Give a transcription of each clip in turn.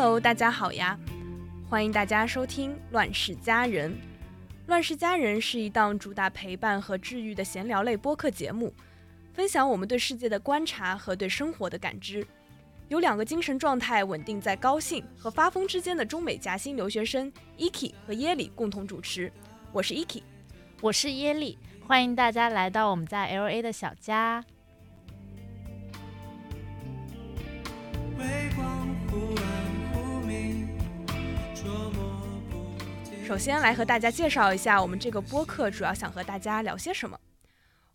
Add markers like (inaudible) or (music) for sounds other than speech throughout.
Hello，大家好呀！欢迎大家收听《乱世佳人》。《乱世佳人》是一档主打陪伴和治愈的闲聊类播客节目，分享我们对世界的观察和对生活的感知。有两个精神状态稳定在高兴和发疯之间的中美夹心留学生 Iki 和耶里共同主持。我是 Iki，我是耶里，欢迎大家来到我们在 LA 的小家。首先来和大家介绍一下，我们这个播客主要想和大家聊些什么。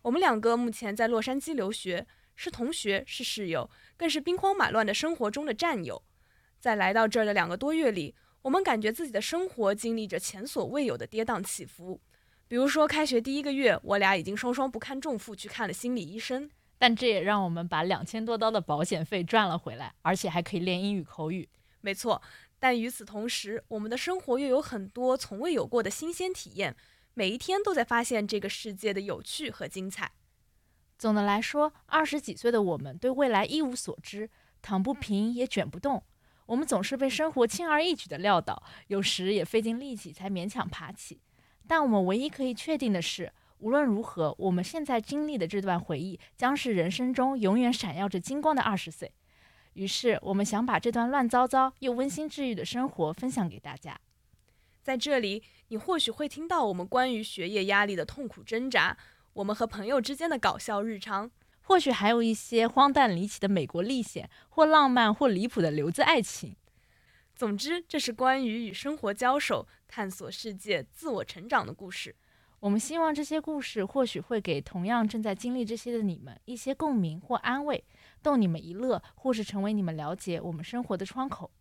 我们两个目前在洛杉矶留学，是同学，是室友，更是兵荒马乱的生活中的战友。在来到这儿的两个多月里，我们感觉自己的生活经历着前所未有的跌宕起伏。比如说，开学第一个月，我俩已经双双不堪重负去看了心理医生，但这也让我们把两千多刀的保险费赚了回来，而且还可以练英语口语。没错。但与此同时，我们的生活又有很多从未有过的新鲜体验，每一天都在发现这个世界的有趣和精彩。总的来说，二十几岁的我们对未来一无所知，躺不平也卷不动。我们总是被生活轻而易举地撂倒，有时也费尽力气才勉强爬起。但我们唯一可以确定的是，无论如何，我们现在经历的这段回忆，将是人生中永远闪耀着金光的二十岁。于是，我们想把这段乱糟糟又温馨治愈的生活分享给大家。在这里，你或许会听到我们关于学业压力的痛苦挣扎，我们和朋友之间的搞笑日常，或许还有一些荒诞离奇的美国历险，或浪漫或离谱的留子爱情。总之，这是关于与生活交手、探索世界、自我成长的故事。我们希望这些故事或许会给同样正在经历这些的你们一些共鸣或安慰。逗你们一乐，或是成为你们了解我们生活的窗口。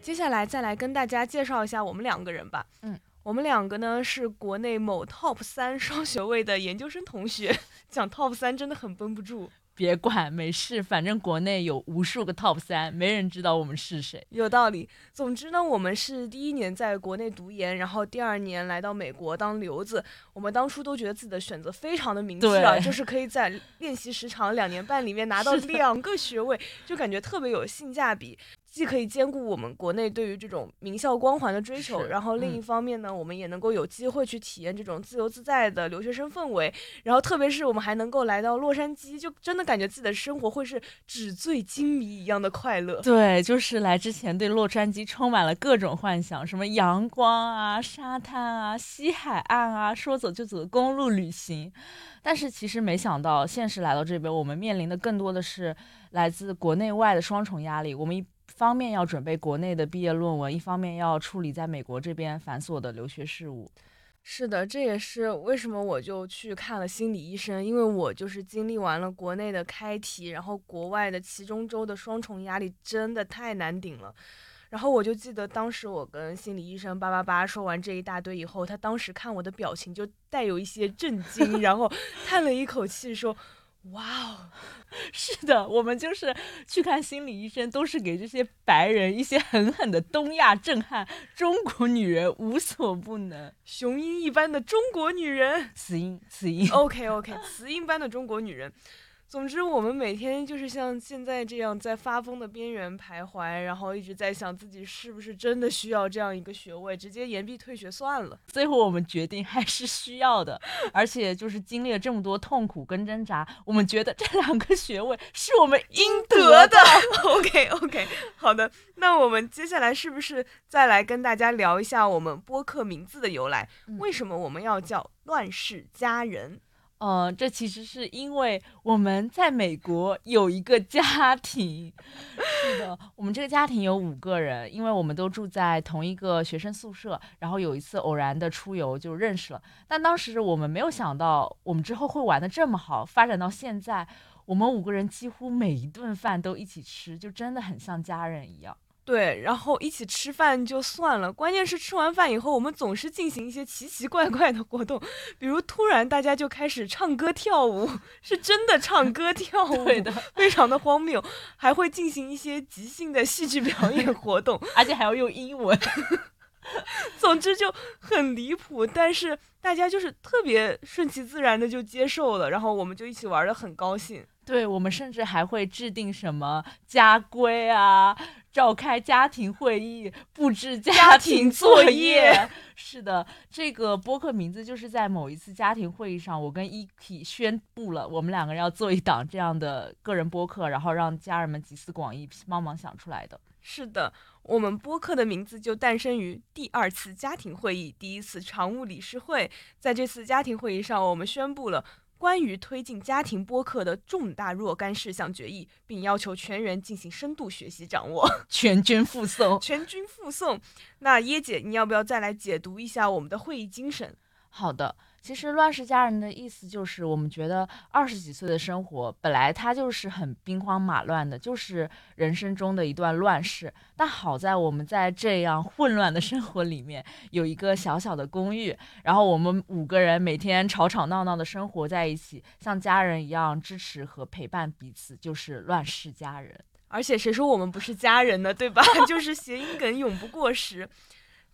接下来再来跟大家介绍一下我们两个人吧。嗯，我们两个呢是国内某 top 三 (laughs) 双学位的研究生同学，讲 top 三真的很绷不住。别管，没事，反正国内有无数个 top 三，没人知道我们是谁。有道理。总之呢，我们是第一年在国内读研，然后第二年来到美国当留子。我们当初都觉得自己的选择非常的明智啊，就是可以在练习时长两年半里面拿 (laughs) 到两个学位，就感觉特别有性价比。既可以兼顾我们国内对于这种名校光环的追求，然后另一方面呢，我们也能够有机会去体验这种自由自在的留学生氛围。然后特别是我们还能够来到洛杉矶，就真的感觉自己的生活会是纸醉金迷一样的快乐。对，就是来之前对洛杉矶充满了各种幻想，什么阳光啊、沙滩啊、西海岸啊，说走就走的公路旅行。但是其实没想到，现实来到这边，我们面临的更多的是来自国内外的双重压力。我们一方面要准备国内的毕业论文，一方面要处理在美国这边繁琐的留学事务。是的，这也是为什么我就去看了心理医生，因为我就是经历完了国内的开题，然后国外的其中周的双重压力，真的太难顶了。然后我就记得当时我跟心理医生叭叭叭说完这一大堆以后，他当时看我的表情就带有一些震惊，(laughs) 然后叹了一口气说。哇哦，(laughs) 是的，我们就是去看心理医生，都是给这些白人一些狠狠的东亚震撼。中国女人无所不能，雄鹰一般的中国女人，雌鹰，雌鹰。OK OK，雌鹰般的中国女人。总之，我们每天就是像现在这样在发疯的边缘徘徊，然后一直在想自己是不是真的需要这样一个学位，直接延毕退学算了。最后我们决定还是需要的，而且就是经历了这么多痛苦跟挣扎，我们觉得这两个学位是我们应得的。OK OK，(laughs) 好的，那我们接下来是不是再来跟大家聊一下我们播客名字的由来？为什么我们要叫乱世佳人？嗯，这其实是因为我们在美国有一个家庭。是的，我们这个家庭有五个人，因为我们都住在同一个学生宿舍，然后有一次偶然的出游就认识了。但当时我们没有想到，我们之后会玩的这么好，发展到现在，我们五个人几乎每一顿饭都一起吃，就真的很像家人一样。对，然后一起吃饭就算了，关键是吃完饭以后，我们总是进行一些奇奇怪怪的活动，比如突然大家就开始唱歌跳舞，是真的唱歌跳舞，(laughs) 对的，非常的荒谬，还会进行一些即兴的戏剧表演活动，(laughs) 而且还要用英文。(laughs) 总之就很离谱，但是大家就是特别顺其自然的就接受了，然后我们就一起玩的很高兴。对我们甚至还会制定什么家规啊，召开家庭会议，布置家庭作业。是的，这个播客名字就是在某一次家庭会议上，我跟 Eki 宣布了，我们两个人要做一档这样的个人播客，然后让家人们集思广益，帮忙想出来的。是的，我们播客的名字就诞生于第二次家庭会议，第一次常务理事会。在这次家庭会议上，我们宣布了关于推进家庭播客的重大若干事项决议，并要求全员进行深度学习掌握，(laughs) 全军复诵，全军复诵。那椰姐，你要不要再来解读一下我们的会议精神？好的。其实乱世佳人的意思就是，我们觉得二十几岁的生活本来它就是很兵荒马乱的，就是人生中的一段乱世。但好在我们在这样混乱的生活里面有一个小小的公寓，然后我们五个人每天吵吵闹闹的生活在一起，像家人一样支持和陪伴彼此，就是乱世佳人。而且谁说我们不是家人呢？对吧？(laughs) 就是谐音梗永不过时。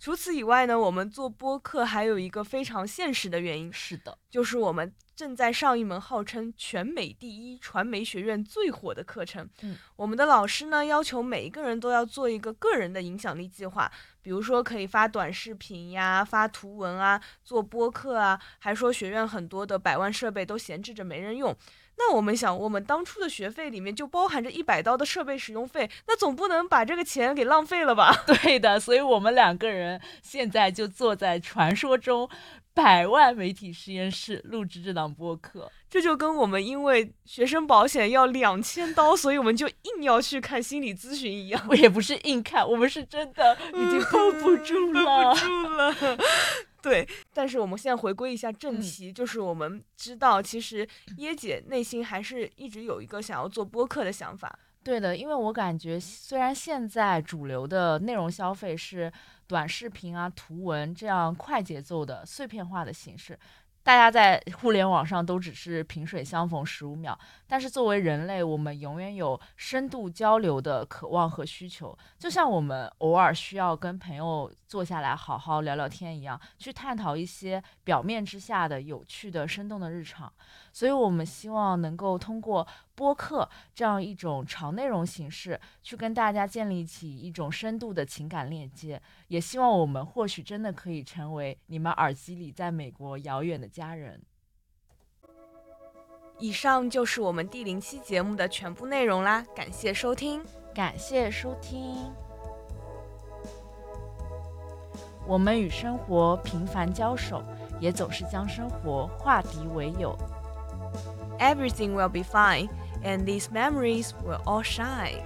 除此以外呢，我们做播客还有一个非常现实的原因，是的，就是我们正在上一门号称全美第一、传媒学院最火的课程。嗯，我们的老师呢要求每一个人都要做一个个人的影响力计划，比如说可以发短视频呀、发图文啊、做播客啊，还说学院很多的百万设备都闲置着没人用。那我们想，我们当初的学费里面就包含着一百刀的设备使用费，那总不能把这个钱给浪费了吧？(laughs) 对的，所以我们两个人现在就坐在传说中百万媒体实验室录制这档播客。这就跟我们因为学生保险要两千刀，所以我们就硬要去看心理咨询一样。我也不是硬看，我们是真的已经绷不住了，(laughs) 绷不住了。(laughs) 对，但是我们现在回归一下正题，就是我们知道，其实椰姐内心还是一直有一个想要做播客的想法。对的，因为我感觉，虽然现在主流的内容消费是短视频啊、图文这样快节奏的碎片化的形式。大家在互联网上都只是萍水相逢十五秒，但是作为人类，我们永远有深度交流的渴望和需求，就像我们偶尔需要跟朋友坐下来好好聊聊天一样，去探讨一些表面之下的有趣的、生动的日常。所以，我们希望能够通过播客这样一种长内容形式，去跟大家建立起一种深度的情感链接。也希望我们或许真的可以成为你们耳机里在美国遥远的家人。以上就是我们第零期节目的全部内容啦，感谢收听，感谢收听。我们与生活频繁交手，也总是将生活化敌为友。everything will be fine, and these memories will all shine.